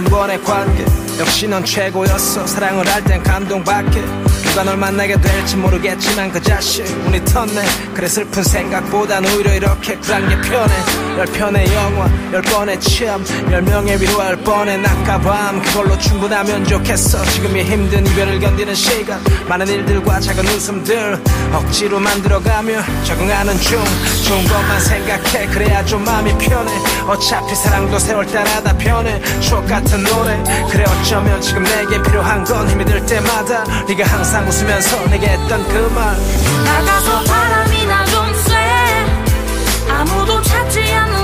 만난 후에 한 번의 관계 역시 넌 최고였어. 사랑을 할 땐 감동받게. 누가 널 만나게 될지 모르겠지만 그 자식 운이 텄네. 그래 슬픈 생각보단 오히려 이렇게 쿨한 게 편해. 열 편의 영화 열 번의 취함 열 명의 위로할 뻔해. 낮과 밤 그걸로 충분하면 좋겠어. 지금이 힘든 이별을 견디는 시간. 많은 일들과 작은 웃음들 억지로 만들어가며 적응하는 중. 좋은 것만 생각해. 그래야 좀 마음이 편해. 어차피 사랑도 세월 따라 다 변해. 추억 같은 노래. 그래 어 쩌면 지금 내게 필요한 건 힘이 들 때마다 네가 항상 웃으면서 내게 했던 그말. 나가서 바람이나 좀 쐬. 아무도 찾지 않는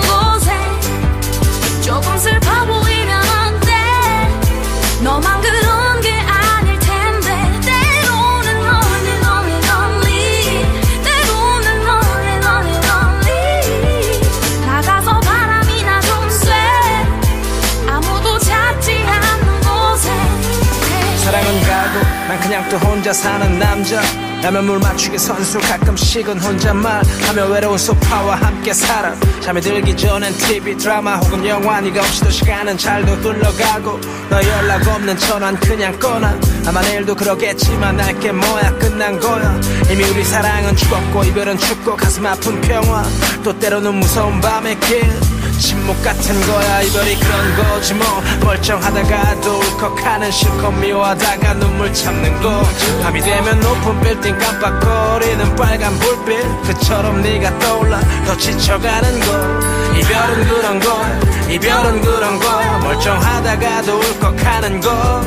난 그냥 또 혼자 사는 남자. 라면 물 맞추기 선수 가끔씩은 혼잣말 하며 외로운 소파와 함께 살아. 잠이 들기 전엔 TV 드라마 혹은 영화 네가 없이도 시간은 잘도 흘러가고. 너 연락 없는 전화는 그냥 꺼놔. 아마 내일도 그러겠지만 날게 뭐야 끝난 거야. 이미 우리 사랑은 죽었고 이별은 춥고 가슴 아픈 평화. 또 때로는 무서운 밤의 길 침묵 같은 거야 이별이 그런 거지 뭐. 멀쩡하다가도 울컥하는 실컷 미워하다가 눈물 참는 거 밤이 되면 높은 빌딩 깜빡거리는 빨간 불빛. 그처럼 네가 떠올라 더 지쳐가는 거. 이별은 그런 거야 이별은 그런 거야 멀쩡하다가도 울컥하는 거.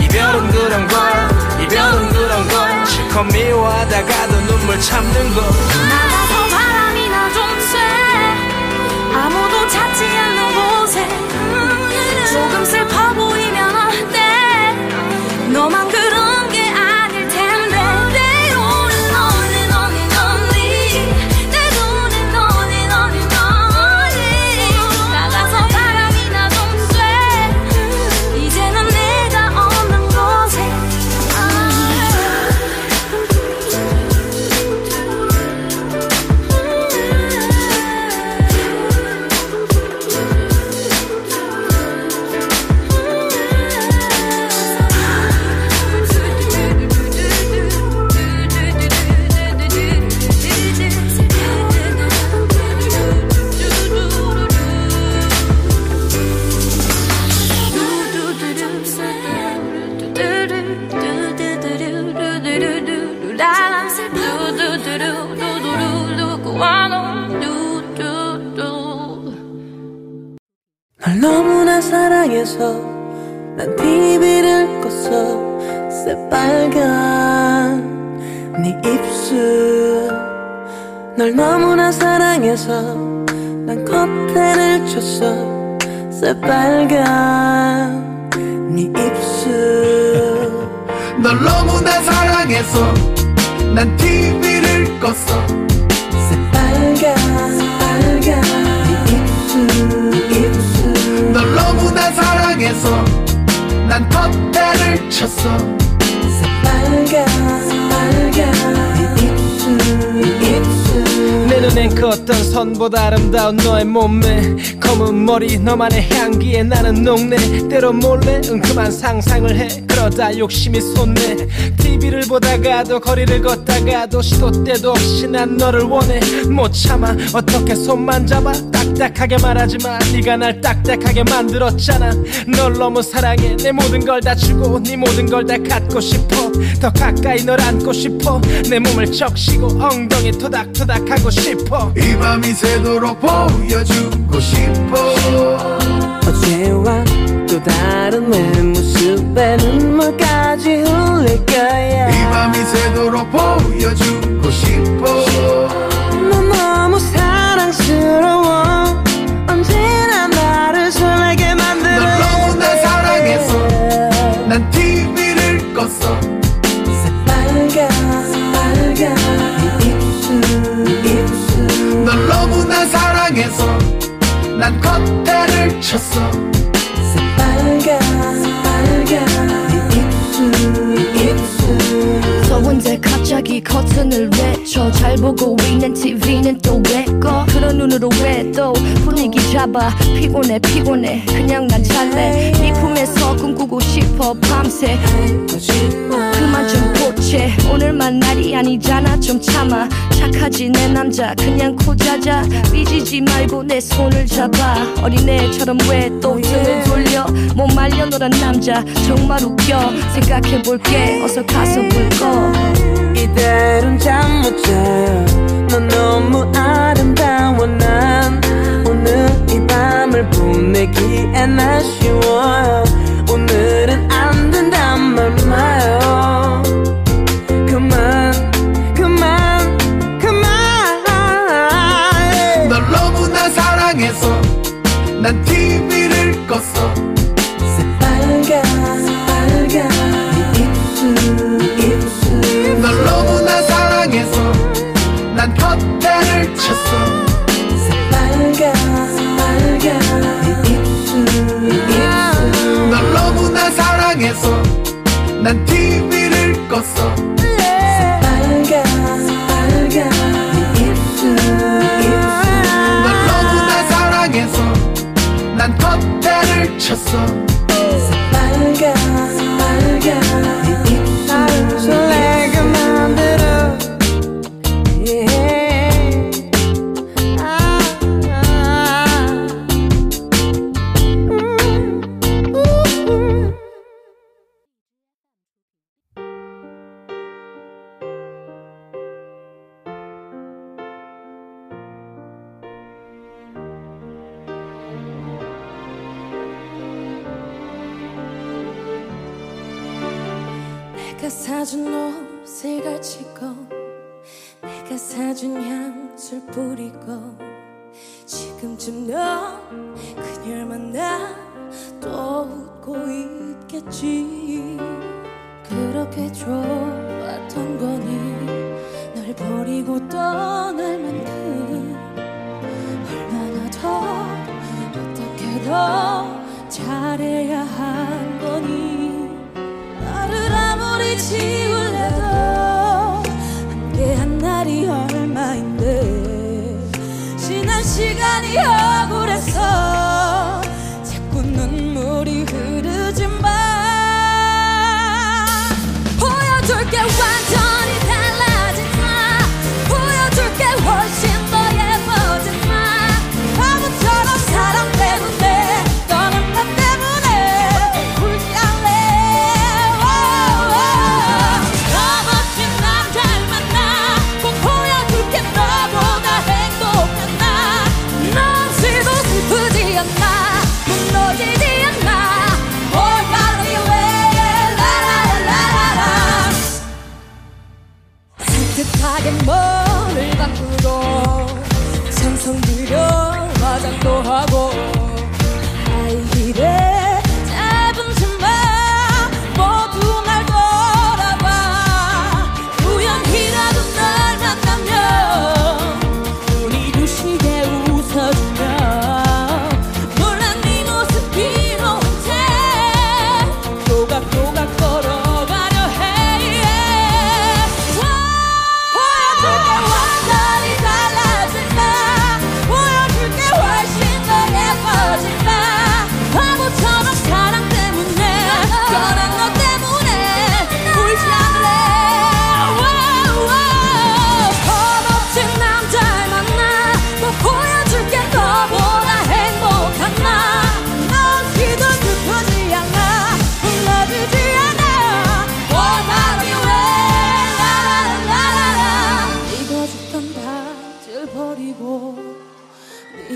이별은 그런 거야 이별은 그런 거야 실컷 미워하다가도 눈물 참는 거. 나가서 바람이나 좀쐬 아무도 찾지 않는 곳에. 조금 슬퍼 보이면 어때? 너만 그 사랑해서 난 TV를 껐어. 새빨간 네 입술. 널 너무나 사랑해서 난 커튼을 쳤어. 새빨간 네 입술. 널 너무나 사랑해서 난 TV를 껐어. 새빨간 빨간 네 입술 사랑해서 난 컷대를 쳤어. 새빨간 빨간 네 입술 입술. 내 눈엔 그 어떤 선보다 아름다운 너의 몸매. 검은 머리 너만의 향기에 나는 녹네. 때로 몰래 은큼한 상상을 해. 그러다 욕심이 솟네. TV를 보다가도 거리를 걷다가도 시도 때도 없이 난 너를 원해. 못 참아. 어떻게 손만 잡아? 딱딱하게 말하지마. 네가 날 딱딱하게 만들었잖아. 널 너무 사랑해. 내 모든 걸 다 주고 네 모든 걸 다 갖고 싶어. 더 가까이 널 안고 싶어. 내 몸을 적시고 엉덩이 토닥토닥 하고 싶어. 이 밤이 새도록 보여주고 싶어. 어제와 또 다른 내 모습에 눈물까지 흘릴 거야. 이 밤이 새도록 보여주고 싶어. 넌 너무 사랑스러워. 언제나 나를 설레게 만들어 널 너무나 사랑해서 난 TV를 껐어. 새빨간 빨간 네 입술 입술. 널 너무나 사랑해서 난 컷대를 쳤어 갑자기 커튼을 외쳐. 잘 보고 있는 TV는 또 왜 꺼? 그런 눈으로 왜 또 분위기 잡아. 피곤해 피곤해. 그냥 난 잘래. 네 품에서 꿈꾸고 싶어 밤새. 그만 좀 고체 오늘만 날이 아니잖아 좀 참아. 착하지 내 남자. 그냥 코자자. 삐지지 말고 내 손을 잡아. 어린애처럼 왜 또 등을 돌려? 못 말려 노란 남자. 정말 웃겨. 생각해볼게. 어서 가서 불꺼 이대로는 잠 못 자요 넌 너무 아름다워. 난 오늘 이 밤을 보내기엔 아쉬워요 난 TV를 껐어. 빨간 빨간 네 입술 입술. 널 너무나 사랑해서 난 커튼을 쳤어 내가 사준 옷을 걸치고 내가 사준 향수를 뿌리고 지금쯤 넌 그녀를 만나 또 웃고 있겠지. 그렇게 좋았던 거 아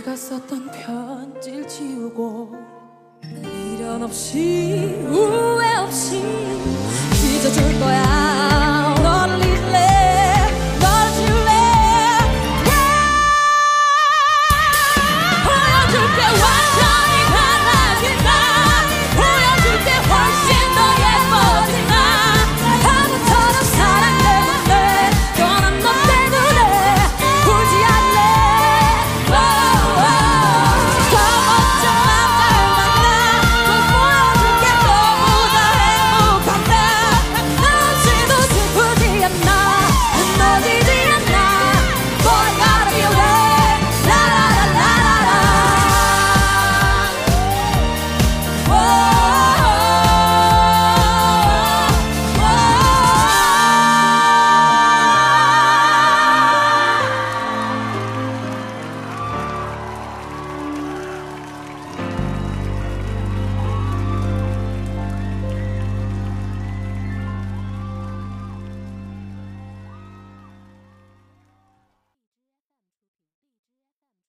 내가 썼던 편지를 지우고 미련 없이 후회 없이 잊어줄 거야.